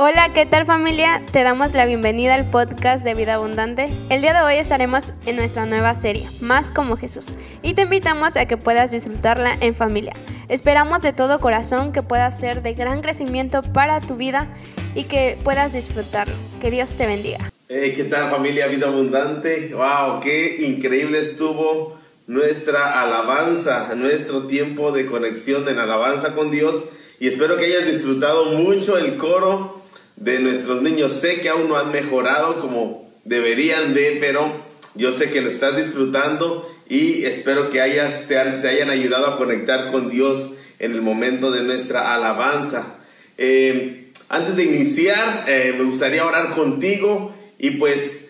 Hola, ¿qué tal familia? Te damos la bienvenida al podcast de Vida Abundante. El día de hoy estaremos en nuestra nueva serie, Más como Jesús, y te invitamos a que puedas disfrutarla en familia. Esperamos de todo corazón que pueda ser de gran crecimiento para tu vida y que puedas disfrutarlo. Que Dios te bendiga. Hey, ¿Qué tal familia Vida Abundante? ¡Wow! ¡Qué increíble estuvo nuestra alabanza, nuestro tiempo de conexión en alabanza con Dios! Y espero que hayas disfrutado mucho el coro de nuestros niños. Sé que aún no han mejorado como deberían de, pero yo sé que lo estás disfrutando y espero que hayas, te, hayan ayudado a conectar con Dios en el momento de nuestra alabanza. Eh, antes de iniciar, eh, me gustaría orar contigo y pues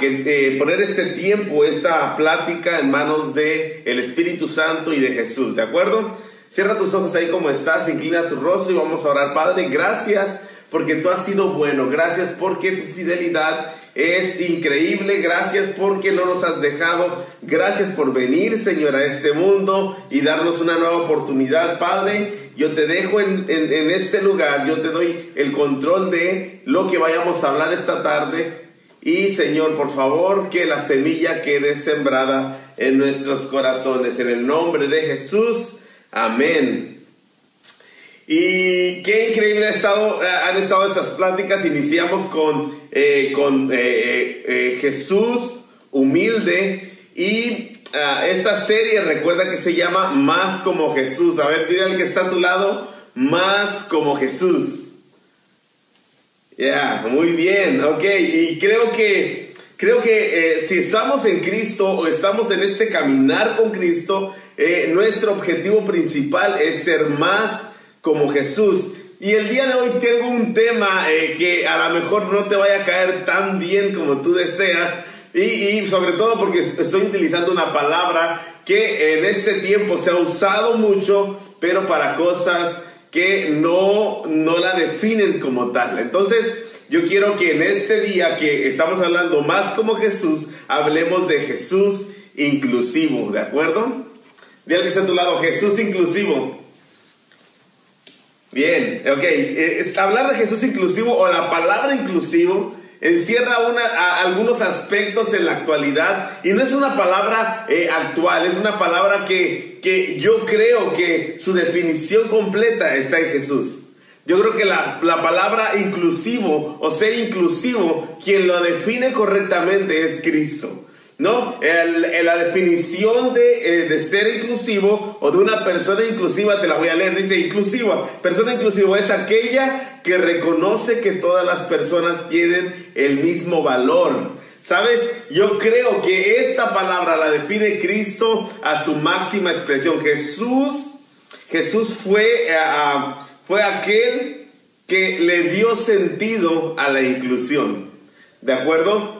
que, eh, poner este tiempo, esta plática en manos de el Espíritu Santo y de Jesús, ¿de acuerdo? Cierra tus ojos ahí como estás, inclina tu rostro y vamos a orar. Padre, gracias porque tú has sido bueno. Gracias porque tu fidelidad es increíble. Gracias porque no nos has dejado. Gracias por venir, Señor, a este mundo y darnos una nueva oportunidad, Padre. Yo te dejo en, este lugar, yo te doy el control de lo que vayamos a hablar esta tarde. Y Señor, por favor, que la semilla quede sembrada en nuestros corazones. En el nombre de Jesús. Amén. Y qué increíble ha estado, eh, han estado estas pláticas. Iniciamos con, eh, con eh, Jesús humilde y ah, esta serie recuerda que se llama Más como Jesús. A ver, dile al que está a tu lado, Más como Jesús. Ya, muy bien, ok. Y creo que, creo que si estamos en Cristo o estamos en este caminar con Cristo, nuestro objetivo principal es ser más como Jesús. Y el día de hoy tengo un tema eh, que a lo mejor no te vaya a caer tan bien como tú deseas. Y, sobre todo porque estoy utilizando una palabra que en este tiempo se ha usado mucho, pero para cosas que no, no la definen como tal. Entonces, yo quiero que en este día que estamos hablando más como Jesús, hablemos de Jesús inclusivo, ¿de acuerdo? Dile que está a tu lado, Jesús inclusivo. Bien, ok. Eh, hablar de Jesús inclusivo o la palabra inclusivo encierra una, algunos aspectos en la actualidad y no es una palabra eh, actual, es una palabra que, que, yo creo que su definición completa está en Jesús. Yo creo que la, la palabra inclusivo o ser inclusivo, quien lo define correctamente es Cristo. ¿No? la definición de, eh, de, ser inclusivo o de una persona inclusiva, te la voy a leer, dice inclusiva. Persona inclusiva es aquella que reconoce que todas las personas tienen el mismo valor. ¿Sabes? Yo creo que esta palabra la define Cristo a su máxima expresión. Jesús, Jesús fue, eh, fue aquel que le dio sentido a la inclusión. ¿De acuerdo?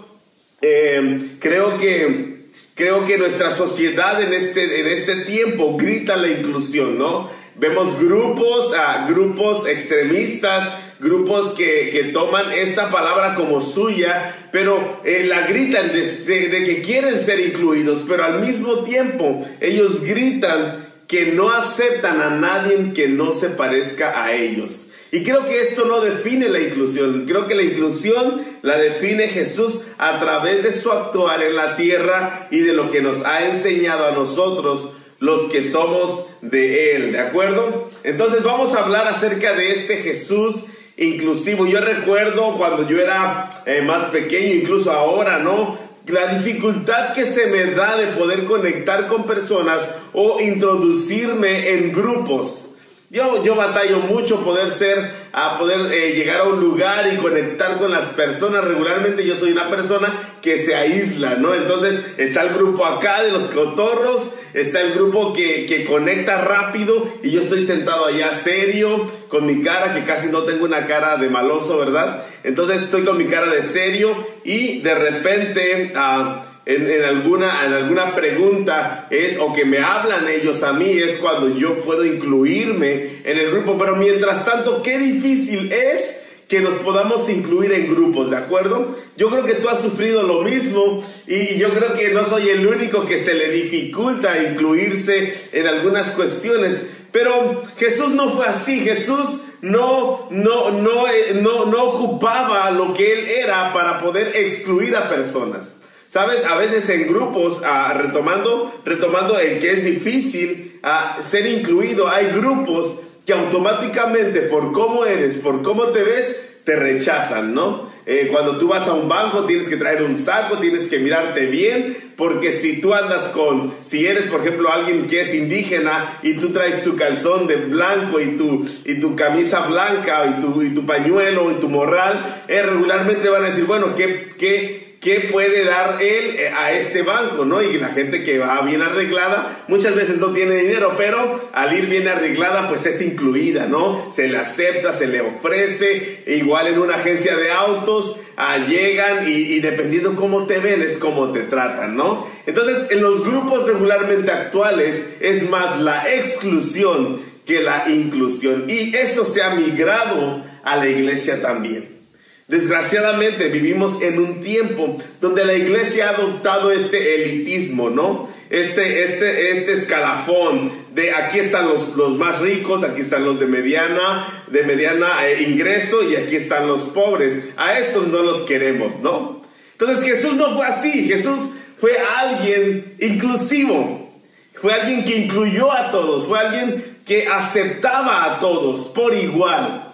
Eh, creo que creo que nuestra sociedad en este, en este tiempo grita la inclusión, ¿no? Vemos grupos, uh, grupos extremistas, grupos que, que, toman esta palabra como suya, pero eh, la gritan de, de, que quieren ser incluidos, pero al mismo tiempo ellos gritan que no aceptan a nadie que no se parezca a ellos. Y creo que esto no define la inclusión. Creo que la inclusión la define Jesús a través de su actuar en la tierra y de lo que nos ha enseñado a nosotros los que somos de Él. ¿De acuerdo? Entonces vamos a hablar acerca de este Jesús inclusivo. Yo recuerdo cuando yo era eh, más pequeño, incluso ahora, ¿no? La dificultad que se me da de poder conectar con personas o introducirme en grupos. Yo, yo batallo mucho poder ser, a poder eh, llegar a un lugar y conectar con las personas. Regularmente yo soy una persona que se aísla, ¿no? Entonces está el grupo acá de los cotorros, está el grupo que, que conecta rápido y yo estoy sentado allá serio, con mi cara, que casi no tengo una cara de maloso, ¿verdad? Entonces estoy con mi cara de serio y de repente... Uh, en, alguna, en alguna pregunta es, o que me hablan ellos a mí, es cuando yo puedo incluirme en el grupo. Pero mientras tanto, qué difícil es que nos podamos incluir en grupos, ¿de acuerdo? Yo creo que tú has sufrido lo mismo y yo creo que no soy el único que se le dificulta incluirse en algunas cuestiones. Pero Jesús no fue así, Jesús no, no, no, eh, no, no ocupaba lo que él era para poder excluir a personas. Sabes, a veces en grupos, ah, retomando, retomando el que es difícil ah, ser incluido, hay grupos que automáticamente por cómo eres, por cómo te ves, te rechazan, ¿no? Eh, cuando tú vas a un banco tienes que traer un saco, tienes que mirarte bien, porque si tú andas con, si eres por ejemplo alguien que es indígena y tú traes tu calzón de blanco y tu, y tu camisa blanca y tu, y tu pañuelo y tu morral, eh, regularmente van a decir, bueno, ¿qué, qué, ¿qué puede dar él eh, a este banco? ¿no? Y la gente que va bien arreglada muchas veces no tiene dinero, pero al ir bien arreglada pues es incluida, ¿no? Se le acepta, se le ofrece, igual en una agencia de autos, ah, llegan y, y, dependiendo cómo te ven es cómo te tratan, ¿no? Entonces en los grupos regularmente actuales es más la exclusión que la inclusión y esto se ha migrado a la iglesia también. Desgraciadamente vivimos en un tiempo donde la iglesia ha adoptado este elitismo, ¿no? Este, este, este escalafón de aquí están los, los más ricos, aquí están los de mediana, de mediana eh, ingreso y aquí están los pobres. A estos no los queremos, ¿no? Entonces Jesús no fue así, Jesús fue alguien inclusivo, fue alguien que incluyó a todos, fue alguien que aceptaba a todos por igual.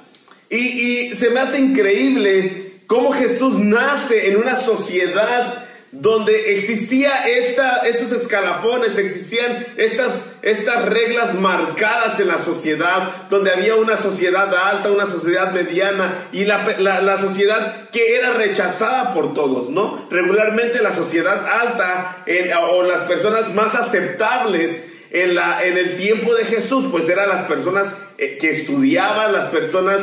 Y, se me hace increíble cómo Jesús nace en una sociedad donde existía esta, estos escalafones, existían estas, estas reglas marcadas en la sociedad, donde había una sociedad alta, una sociedad mediana y la, la, sociedad que era rechazada por todos, ¿no? Regularmente la sociedad alta o las personas más aceptables en, la, en el tiempo de Jesús, pues eran las personas eh, que estudiaban, las personas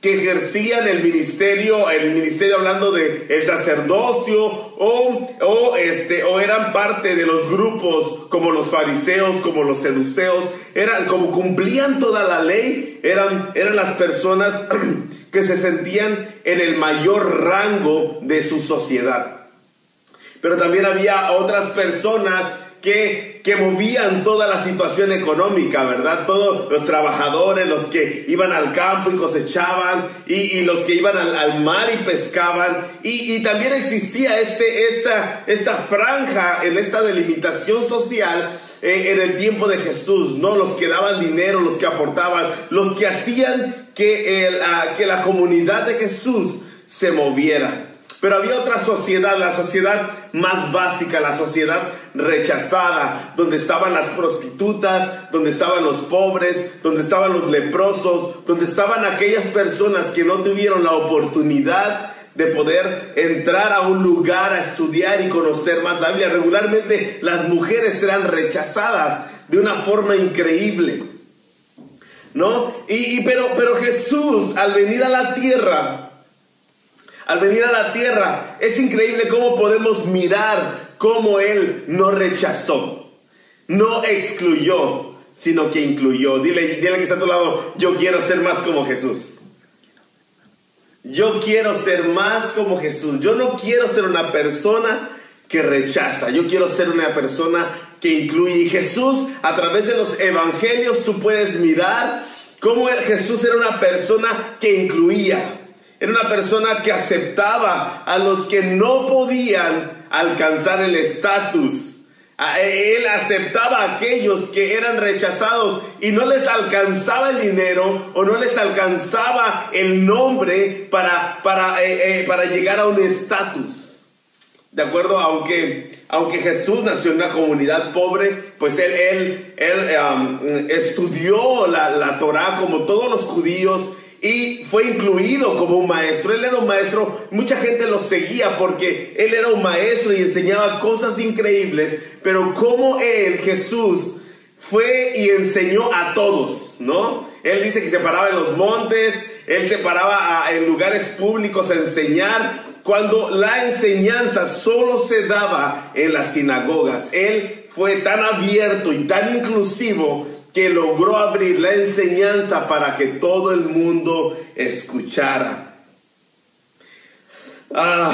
que ejercían el ministerio, el ministerio hablando de el sacerdocio o, o, este, o eran parte de los grupos como los fariseos, como los seduceos, eran como cumplían toda la ley, eran, eran las personas que se sentían en el mayor rango de su sociedad. Pero también había otras personas que, que movían toda la situación económica, ¿verdad? Todos los trabajadores, los que iban al campo y cosechaban, y, los que iban al, mar y pescaban, y, también existía este, esta, esta franja en esta delimitación social eh, en el tiempo de Jesús, ¿no? Los que daban dinero, los que aportaban, los que hacían que, que la comunidad de Jesús se moviera. Pero había otra sociedad, la sociedad más básica, la sociedad rechazada, donde estaban las prostitutas, donde estaban los pobres, donde estaban los leprosos, donde estaban aquellas personas que no tuvieron la oportunidad de poder entrar a un lugar a estudiar y conocer más la Biblia. Regularmente las mujeres eran rechazadas de una forma increíble. ¿No? Y, pero, pero Jesús, al venir a la tierra, al venir a la tierra, es increíble cómo podemos mirar cómo Él no rechazó, no excluyó, sino que incluyó. Dile, dile que está a tu lado, yo quiero ser más como Jesús. Yo quiero ser más como Jesús. Yo no quiero ser una persona que rechaza. Yo quiero ser una persona que incluye. Y Jesús, a través de los evangelios, tú puedes mirar cómo Jesús era una persona que incluía. Era una persona que aceptaba a los que no podían alcanzar el estatus. Él aceptaba a aquellos que eran rechazados y no les alcanzaba el dinero o no les alcanzaba el nombre para, para, eh, eh, para llegar a un estatus. ¿De acuerdo? Aunque, aunque Jesús nació en una comunidad pobre, pues él, él, él um, estudió la, la Torah como todos los judíos y fue incluido como un maestro. Él era un maestro, mucha gente lo seguía porque él era un maestro y enseñaba cosas increíbles, pero como él, Jesús, fue y enseñó a todos, ¿no? Él dice que se paraba en los montes, él se paraba en lugares públicos a enseñar, cuando la enseñanza solo se daba en las sinagogas. Él fue tan abierto y tan inclusivo que logró abrir la enseñanza para que todo el mundo escuchara. Ah,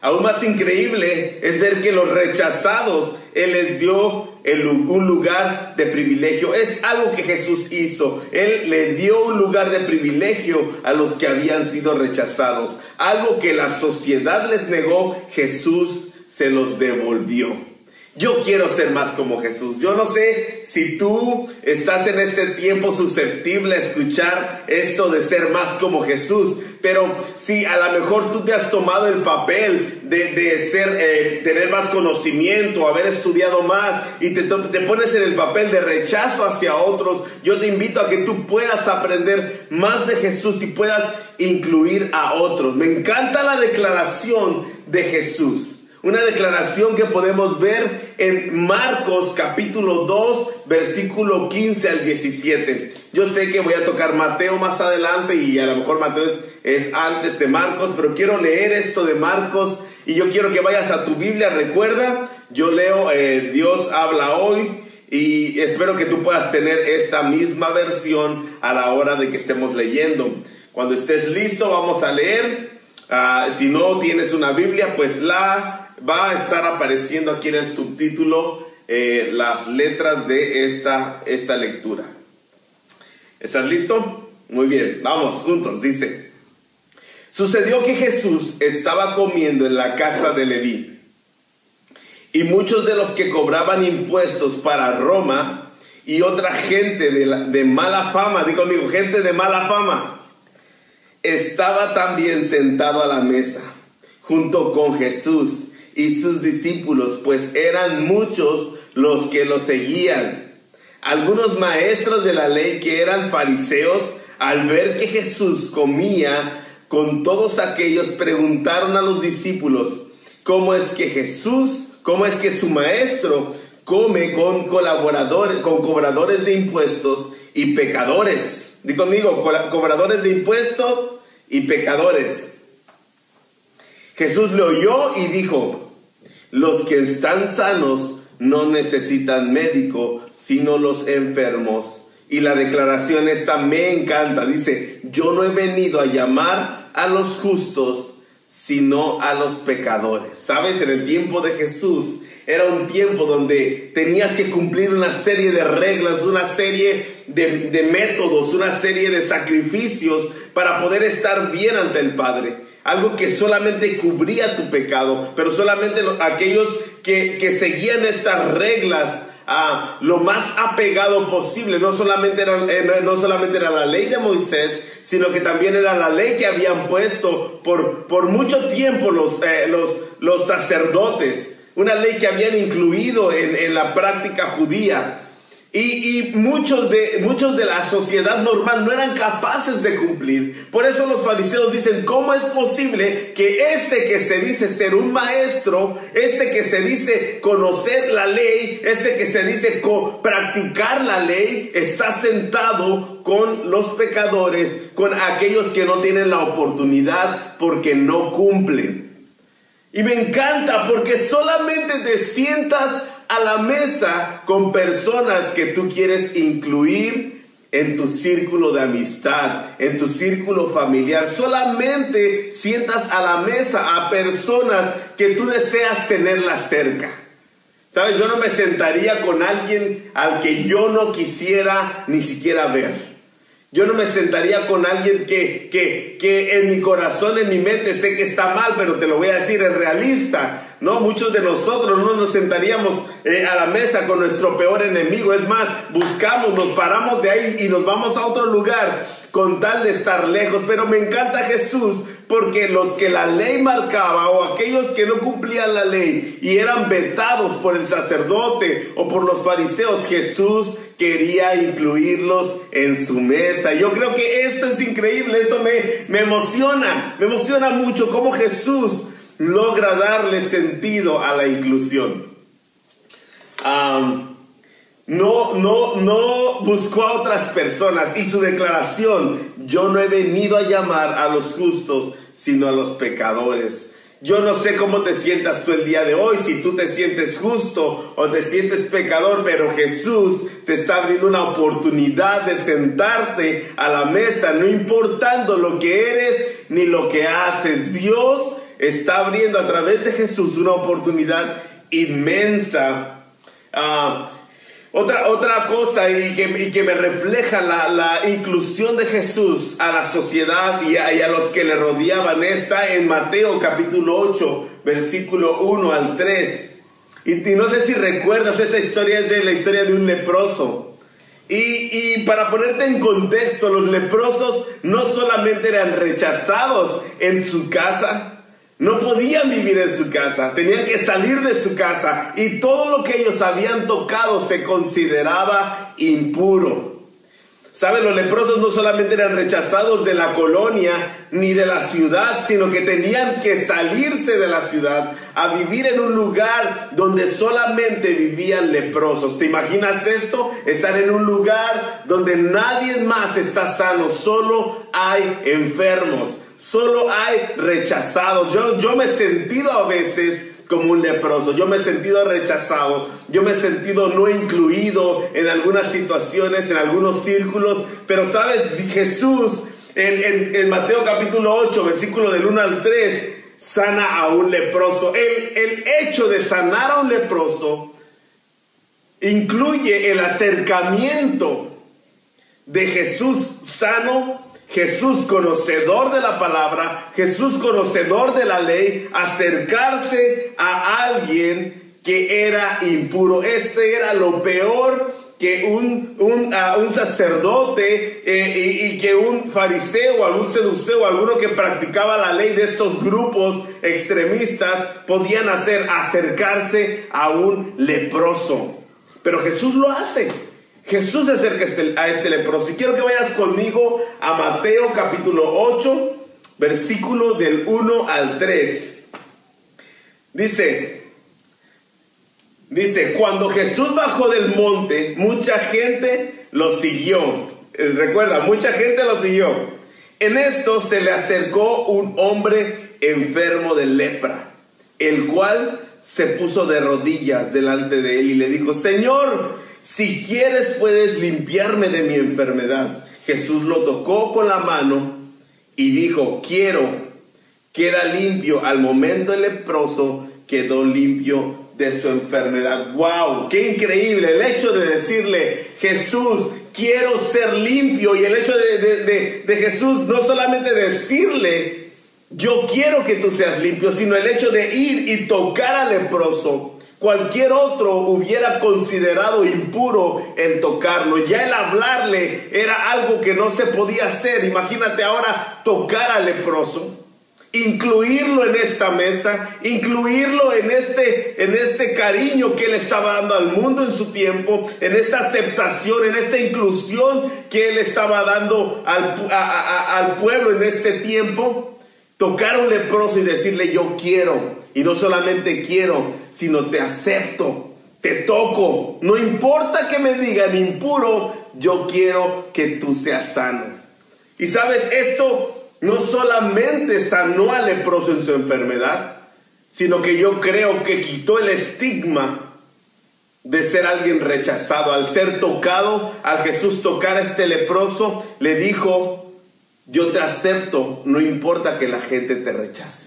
aún más increíble es ver que los rechazados Él les dio un lugar de privilegio. Es algo que Jesús hizo. Él le dio un lugar de privilegio a los que habían sido rechazados. Algo que la sociedad les negó, Jesús se los devolvió. Yo quiero ser más como Jesús. Yo no sé si tú estás en este tiempo susceptible a escuchar esto de ser más como Jesús, pero si a lo mejor tú te has tomado el papel de, ser, eh, tener más conocimiento, haber estudiado más y te, te pones en el papel de rechazo hacia otros, yo te invito a que tú puedas aprender más de Jesús y puedas incluir a otros. Me encanta la declaración de Jesús. Una declaración que podemos ver en Marcos capítulo 2, versículo 15 al 17. Yo sé que voy a tocar Mateo más adelante y a lo mejor Mateo es, antes de Marcos, pero quiero leer esto de Marcos y yo quiero que vayas a tu Biblia. Recuerda, yo leo eh, Dios habla hoy y espero que tú puedas tener esta misma versión a la hora de que estemos leyendo. Cuando estés listo, vamos a leer. Ah, si no tienes una Biblia, pues la va a estar apareciendo aquí en el subtítulo eh, las letras de esta, esta lectura. ¿Estás listo? Muy bien, vamos juntos, dice. Sucedió que Jesús estaba comiendo en la casa de Leví y muchos de los que cobraban impuestos para Roma y otra gente de, de mala fama, digo gente de mala fama, estaba también sentado a la mesa junto con Jesús y sus discípulos, pues eran muchos los que lo seguían. Algunos maestros de la ley que eran fariseos, al ver que Jesús comía con todos aquellos, preguntaron a los discípulos, ¿cómo es que Jesús, cómo es que su maestro come con colaboradores, con cobradores de impuestos y pecadores? Digo conmigo, cobradores de impuestos y pecadores. Jesús le oyó y dijo, los que están sanos no necesitan médico, sino los enfermos. Y la declaración esta me encanta. Dice, yo no he venido a llamar a los justos, sino a los pecadores. ¿Sabes? En el tiempo de Jesús era un tiempo donde tenías que cumplir una serie de reglas, una serie de, de métodos, una serie de sacrificios para poder estar bien ante el Padre algo que solamente cubría tu pecado, pero solamente aquellos que, seguían estas reglas a lo más apegado posible, no solamente, era, eh, no solamente era la ley de Moisés, sino que también era la ley que habían puesto por, por mucho tiempo los, eh, los, los sacerdotes, una ley que habían incluido en, en la práctica judía. Y, muchos, de, muchos de la sociedad normal no eran capaces de cumplir. Por eso los fariseos dicen, ¿cómo es posible que este que se dice ser un maestro, este que se dice conocer la ley, este que se dice practicar la ley, está sentado con los pecadores, con aquellos que no tienen la oportunidad porque no cumplen? Y me encanta porque solamente te sientas a la mesa con personas que tú quieres incluir en tu círculo de amistad, en tu círculo familiar. Solamente sientas a la mesa a personas que tú deseas tenerlas cerca. ¿Sabes? Yo no me sentaría con alguien al que yo no quisiera ni siquiera ver. Yo no me sentaría con alguien que, que, que en mi corazón, en mi mente sé que está mal, pero te lo voy a decir, es realista. No, muchos de nosotros no nos sentaríamos eh, a la mesa con nuestro peor enemigo. Es más, buscamos, nos paramos de ahí y nos vamos a otro lugar con tal de estar lejos. Pero me encanta Jesús porque los que la ley marcaba o aquellos que no cumplían la ley y eran vetados por el sacerdote o por los fariseos, Jesús quería incluirlos en su mesa. Yo creo que esto es increíble, esto me, me emociona, me emociona mucho cómo Jesús logra darle sentido a la inclusión. no, no, no buscó a otras personas y su declaración, yo no he venido a llamar a los justos, sino a los pecadores. Yo no sé cómo te sientas tú el día de hoy, si tú te sientes justo o te sientes pecador, pero Jesús te está abriendo una oportunidad de sentarte a la mesa, no importando lo que eres ni lo que haces. Dios está abriendo a través de Jesús una oportunidad inmensa Ah, otra, otra cosa y que, que me refleja la, la, inclusión de Jesús a la sociedad y a, y a, los que le rodeaban está en Mateo capítulo 8, versículo 1 al 3. Y, y no sé si recuerdas, esa historia es de la historia de un leproso. Y, y, para ponerte en contexto, los leprosos no solamente eran rechazados en su casa, no podían vivir en su casa, tenían que salir de su casa y todo lo que ellos habían tocado se consideraba impuro. ¿Saben? Los leprosos no solamente eran rechazados de la colonia ni de la ciudad, sino que tenían que salirse de la ciudad a vivir en un lugar donde solamente vivían leprosos. ¿Te imaginas esto? Estar en un lugar donde nadie más está sano, solo hay enfermos. Solo hay rechazados. Yo, yo me he sentido a veces como un leproso. Yo me he sentido rechazado. Yo me he sentido no incluido en algunas situaciones, en algunos círculos. Pero sabes, Jesús en, en, Mateo capítulo 8, versículo del 1 al 3, sana a un leproso. El, el hecho de sanar a un leproso incluye el acercamiento de Jesús sano Jesús conocedor de la palabra, Jesús conocedor de la ley, acercarse a alguien que era impuro. Este era lo peor que un, un, un sacerdote eh, y, que un fariseo, algún seduceo, alguno que practicaba la ley de estos grupos extremistas podían hacer, acercarse a un leproso. Pero Jesús lo hace. Jesús se acerca este, a este leproso. Y quiero que vayas conmigo a Mateo capítulo 8, versículo del 1 al 3. Dice, dice, cuando Jesús bajó del monte, mucha gente lo siguió. Eh, recuerda, mucha gente lo siguió. En esto se le acercó un hombre enfermo de lepra, el cual se puso de rodillas delante de él y le dijo, Señor, si quieres puedes limpiarme de mi enfermedad. Jesús lo tocó con la mano y dijo, quiero, queda limpio. Al momento el leproso quedó limpio de su enfermedad. ¡Wow! ¡Qué increíble! El hecho de decirle, Jesús, quiero ser limpio. Y el hecho de, de Jesús no solamente decirle, yo quiero que tú seas limpio, sino el hecho de ir y tocar al leproso Cualquier otro hubiera considerado impuro el tocarlo. Ya el hablarle era algo que no se podía hacer. Imagínate ahora tocar al leproso incluirlo en esta mesa, incluirlo en este, en este cariño que él estaba dando al mundo en su tiempo, en esta aceptación, en esta inclusión que él estaba dando al, al pueblo en este tiempo. Tocar a un leproso y decirle yo quiero, y no solamente quiero, sino te acepto, te toco. No importa que me digan impuro, yo quiero que tú seas sano. Y sabes, esto no solamente sanó al leproso en su enfermedad, sino que yo creo que quitó el estigma de ser alguien rechazado. Al ser tocado, al Jesús tocar a este leproso, le dijo, yo te acepto, no importa que la gente te rechace.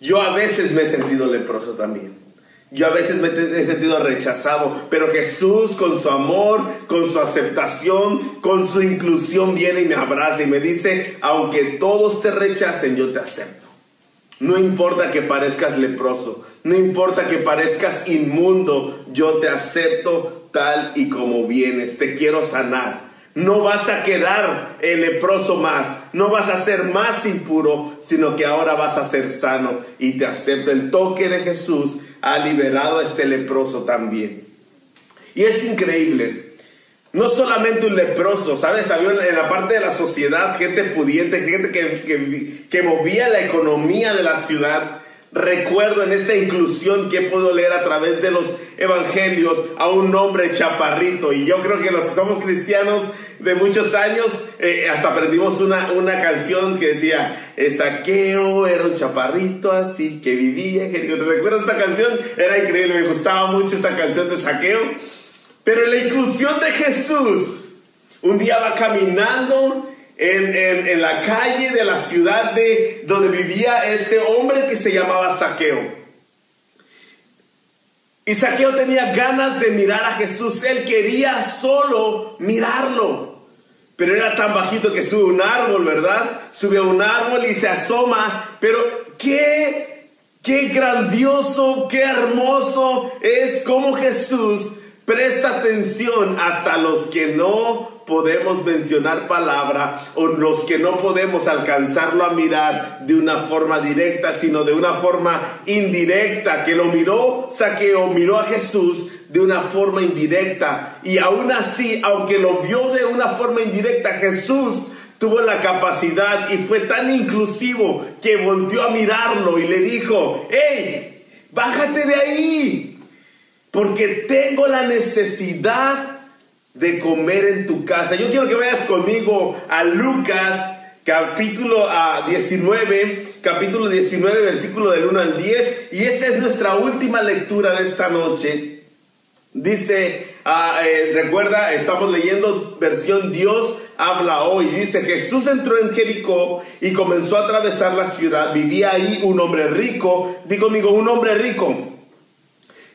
Yo a veces me he sentido leproso también. Yo a veces me he sentido rechazado, pero Jesús con su amor, con su aceptación, con su inclusión viene y me abraza y me dice, aunque todos te rechacen, yo te acepto. No importa que parezcas leproso, no importa que parezcas inmundo, yo te acepto tal y como vienes, te quiero sanar. No vas a quedar el leproso más, no vas a ser más impuro, sino que ahora vas a ser sano y te acepto. El toque de Jesús ha liberado a este leproso también. Y es increíble. No solamente un leproso, ¿sabes? Había en la parte de la sociedad gente pudiente, gente que, que, que movía la economía de la ciudad. Recuerdo en esta inclusión que puedo leer a través de los evangelios a un hombre chaparrito. Y yo creo que los que somos cristianos de muchos años, eh, hasta aprendimos una, una canción que decía, Saqueo era un chaparrito así que vivía. ¿Te recuerdas esta canción? Era increíble, me gustaba mucho esta canción de Saqueo. Pero en la inclusión de Jesús, un día va caminando en, en, la calle de la ciudad de donde vivía este hombre que se llamaba Saqueo. Y Saqueo tenía ganas de mirar a Jesús. Él quería solo mirarlo. Pero era tan bajito que sube un árbol, ¿verdad? Sube a un árbol y se asoma. Pero qué, qué grandioso, qué hermoso es como Jesús presta atención hasta los que no podemos mencionar palabra o los que no podemos alcanzarlo a mirar de una forma directa, sino de una forma indirecta, que lo miró Saqueo, miró a Jesús de una forma indirecta. Y aún así, aunque lo vio de una forma indirecta, Jesús tuvo la capacidad y fue tan inclusivo que volvió a mirarlo y le dijo, hey, bájate de ahí, porque tengo la necesidad de comer en tu casa. Yo quiero que vayas conmigo a Lucas capítulo 19, ah, capítulo 19, versículo del 1 al 10, y esta es nuestra última lectura de esta noche. Dice, ah, eh, recuerda, estamos leyendo versión Dios habla hoy. Dice, Jesús entró en Jericó y comenzó a atravesar la ciudad. Vivía ahí un hombre rico, digo conmigo, un hombre rico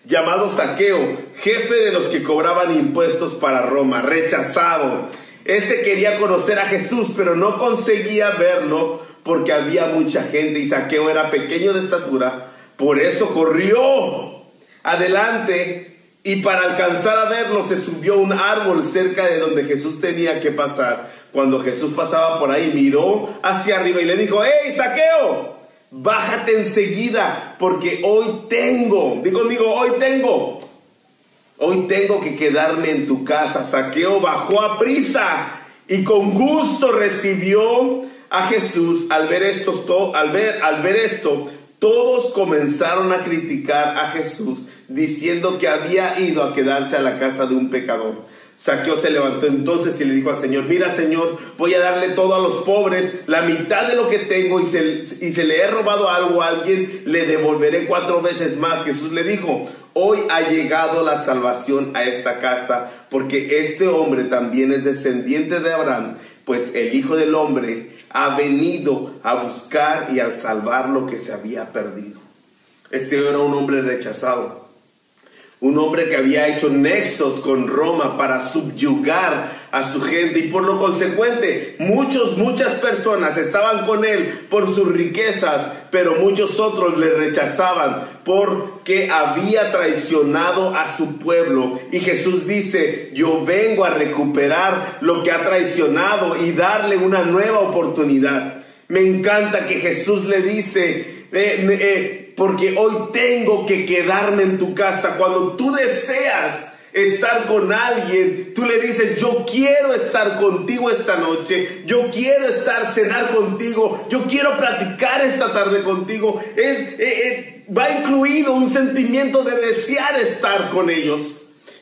llamado Saqueo, jefe de los que cobraban impuestos para Roma, rechazado. Este quería conocer a Jesús, pero no conseguía verlo porque había mucha gente y Saqueo era pequeño de estatura. Por eso corrió adelante y para alcanzar a verlo se subió a un árbol cerca de donde Jesús tenía que pasar. Cuando Jesús pasaba por ahí, miró hacia arriba y le dijo, ¡Hey, Saqueo! Bájate enseguida, porque hoy tengo, digo conmigo, hoy tengo, hoy tengo que quedarme en tu casa. Saqueo bajó a prisa y con gusto recibió a Jesús. Al ver esto, al ver, al ver esto, todos comenzaron a criticar a Jesús, diciendo que había ido a quedarse a la casa de un pecador. Saqueo se levantó entonces y le dijo al Señor, mira Señor, voy a darle todo a los pobres, la mitad de lo que tengo y se, y se le he robado algo a alguien, le devolveré cuatro veces más. Jesús le dijo, hoy ha llegado la salvación a esta casa, porque este hombre también es descendiente de Abraham, pues el Hijo del Hombre ha venido a buscar y a salvar lo que se había perdido. Este era un hombre rechazado un hombre que había hecho nexos con Roma para subyugar a su gente y por lo consecuente muchos, muchas personas estaban con él por sus riquezas, pero muchos otros le rechazaban porque había traicionado a su pueblo. Y Jesús dice, yo vengo a recuperar lo que ha traicionado y darle una nueva oportunidad. Me encanta que Jesús le dice, eh, eh, porque hoy tengo que quedarme en tu casa. Cuando tú deseas estar con alguien, tú le dices, yo quiero estar contigo esta noche, yo quiero estar cenar contigo, yo quiero platicar esta tarde contigo. Es, va incluido un sentimiento de desear estar con ellos.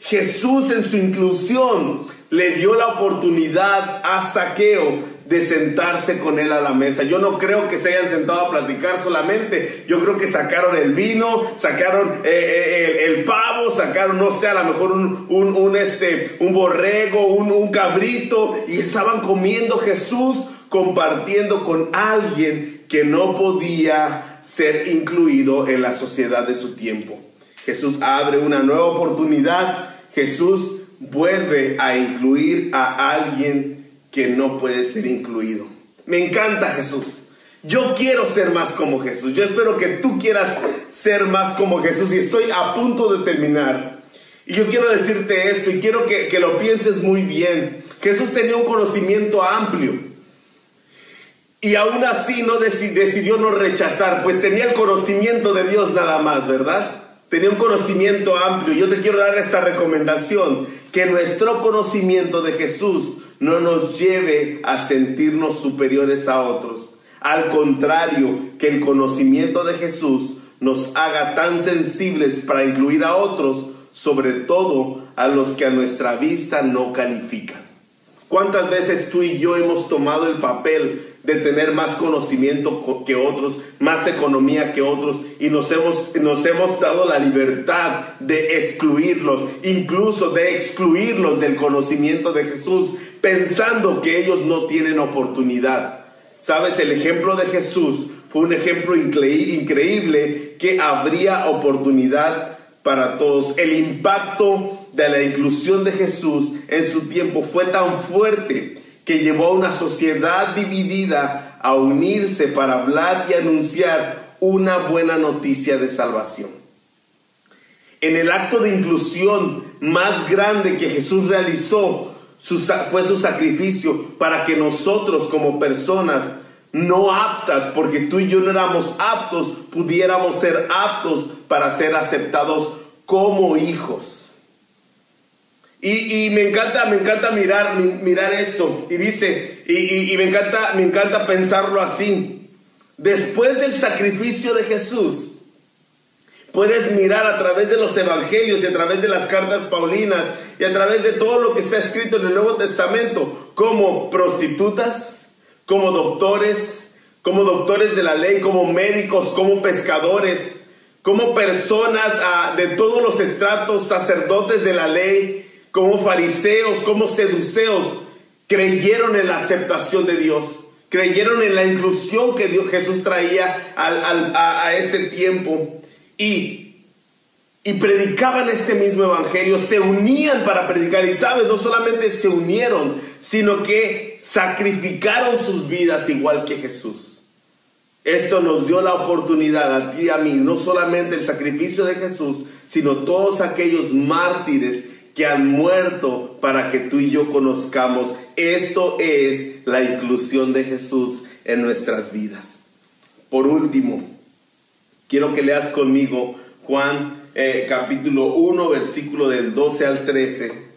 Jesús en su inclusión le dio la oportunidad a Saqueo de sentarse con él a la mesa. Yo no creo que se hayan sentado a platicar solamente. Yo creo que sacaron el vino, sacaron eh, eh, el, pavo, sacaron, no sé, a lo mejor un, un, este, un borrego, un, un cabrito, y estaban comiendo Jesús, compartiendo con alguien que no podía ser incluido en la sociedad de su tiempo. Jesús abre una nueva oportunidad. Jesús vuelve a incluir a alguien que no puede ser incluido. Me encanta Jesús. Yo quiero ser más como Jesús. Yo espero que tú quieras ser más como Jesús y estoy a punto de terminar. Y yo quiero decirte esto y quiero que, lo pienses muy bien. Jesús tenía un conocimiento amplio. Y aún así no decidió no rechazar, pues tenía el conocimiento de Dios nada más, ¿verdad? Tenía un conocimiento amplio. Yo te quiero dar esta recomendación, que nuestro conocimiento de Jesús no nos lleve a sentirnos superiores a otros. Al contrario, que el conocimiento de Jesús nos haga tan sensibles para incluir a otros, sobre todo a los que a nuestra vista no califican. ¿Cuántas veces tú y yo hemos tomado el papel de tener más conocimiento que otros, más economía que otros, y nos hemos, nos hemos dado la libertad de excluirlos, incluso de excluirlos del conocimiento de Jesús, pensando que ellos no tienen oportunidad. Sabes, el ejemplo de Jesús fue un ejemplo increíble que habría oportunidad para todos. El impacto de la inclusión de Jesús en su tiempo fue tan fuerte que llevó a una sociedad dividida a unirse para hablar y anunciar una buena noticia de salvación. En el acto de inclusión más grande que Jesús realizó fue su sacrificio para que nosotros como personas no aptas, porque tú y yo no éramos aptos, pudiéramos ser aptos para ser aceptados como hijos. Y, me encanta, me encanta mirar, mirar esto. Y dice, y, y, me, encanta, me encanta pensarlo así. Después del sacrificio de Jesús, puedes mirar a través de los evangelios y a través de las cartas paulinas y a través de todo lo que está escrito en el Nuevo Testamento, como prostitutas, como doctores, como doctores de la ley, como médicos, como pescadores, como personas ah, de todos los estratos, sacerdotes de la ley, como fariseos, como seduceos, creyeron en la aceptación de Dios, creyeron en la inclusión que Dios, Jesús traía a, a, ese tiempo y, y predicaban este mismo evangelio, se unían para predicar y sabes, no solamente se unieron, sino que sacrificaron sus vidas igual que Jesús. Esto nos dio la oportunidad a ti y a mí, no solamente el sacrificio de Jesús, sino todos aquellos mártires que han muerto para que tú y yo conozcamos. Eso es la inclusión de Jesús en nuestras vidas. Por último, quiero que leas conmigo Juan eh, capítulo 1, versículo del 12 al 13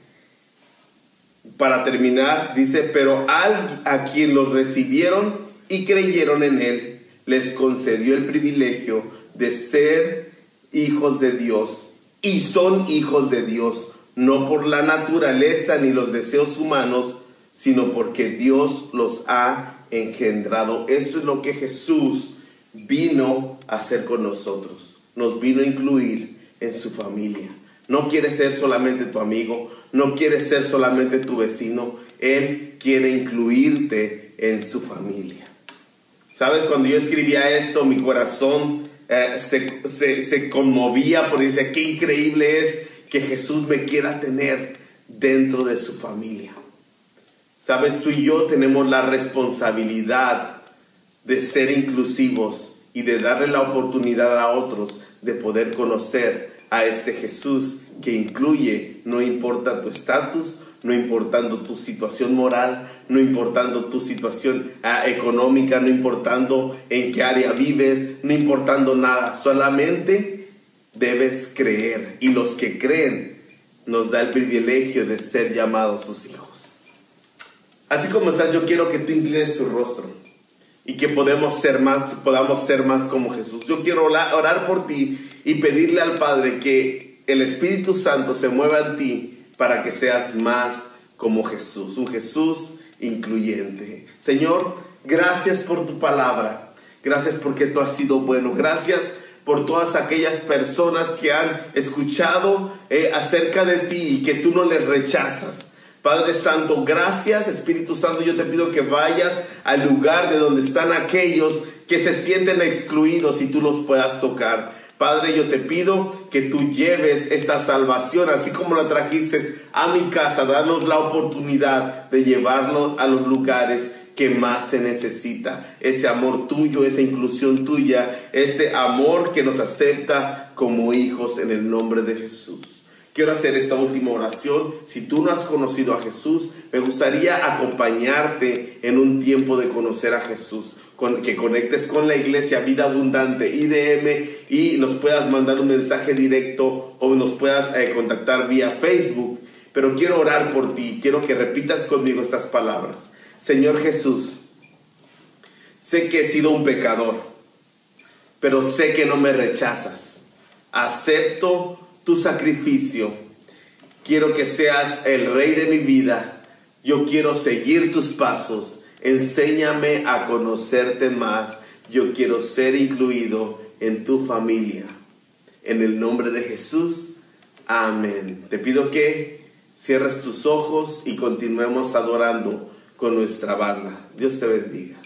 para terminar, dice, pero a quien los recibieron y creyeron en él, les concedió el privilegio de ser hijos de Dios. Y son hijos de Dios, no por la naturaleza ni los deseos humanos, sino porque Dios los ha engendrado. Eso es lo que Jesús vino a hacer con nosotros. Nos vino a incluir en su familia. No quiere ser solamente tu amigo, no quiere ser solamente tu vecino, Él quiere incluirte en su familia. Sabes, cuando yo escribía esto, mi corazón eh, se, conmovía porque decía, qué increíble es que Jesús me quiera tener dentro de su familia. Sabes, tú y yo tenemos la responsabilidad de ser inclusivos y de darle la oportunidad a otros de poder conocer a este Jesús que incluye, no importa tu estatus, no importando tu situación moral, no importando tu situación ah, económica, no importando en qué área vives, no importando nada, solamente debes creer. Y los que creen nos da el privilegio de ser llamados sus hijos. Así como estás, yo quiero que tú inclines tu rostro y que ser más, podamos ser más como Jesús. Yo quiero orar por ti y pedirle al Padre que el Espíritu Santo se mueva en ti para que seas más como Jesús, un Jesús incluyente. Señor, gracias por tu palabra, gracias porque tú has sido bueno, gracias por todas aquellas personas que han escuchado eh, acerca de ti y que tú no les rechazas. Padre Santo, gracias Espíritu Santo, yo te pido que vayas al lugar de donde están aquellos que se sienten excluidos y tú los puedas tocar. Padre, yo te pido que tú lleves esta salvación, así como la trajiste a mi casa, danos la oportunidad de llevarlos a los lugares que más se necesita. Ese amor tuyo, esa inclusión tuya, ese amor que nos acepta como hijos en el nombre de Jesús. Quiero hacer esta última oración. Si tú no has conocido a Jesús, me gustaría acompañarte en un tiempo de conocer a Jesús que conectes con la iglesia Vida Abundante IDM y nos puedas mandar un mensaje directo o nos puedas eh, contactar vía Facebook. Pero quiero orar por ti, quiero que repitas conmigo estas palabras. Señor Jesús, sé que he sido un pecador, pero sé que no me rechazas. Acepto tu sacrificio. Quiero que seas el rey de mi vida. Yo quiero seguir tus pasos Enséñame a conocerte más. Yo quiero ser incluido en tu familia. En el nombre de Jesús. Amén. Te pido que cierres tus ojos y continuemos adorando con nuestra banda. Dios te bendiga.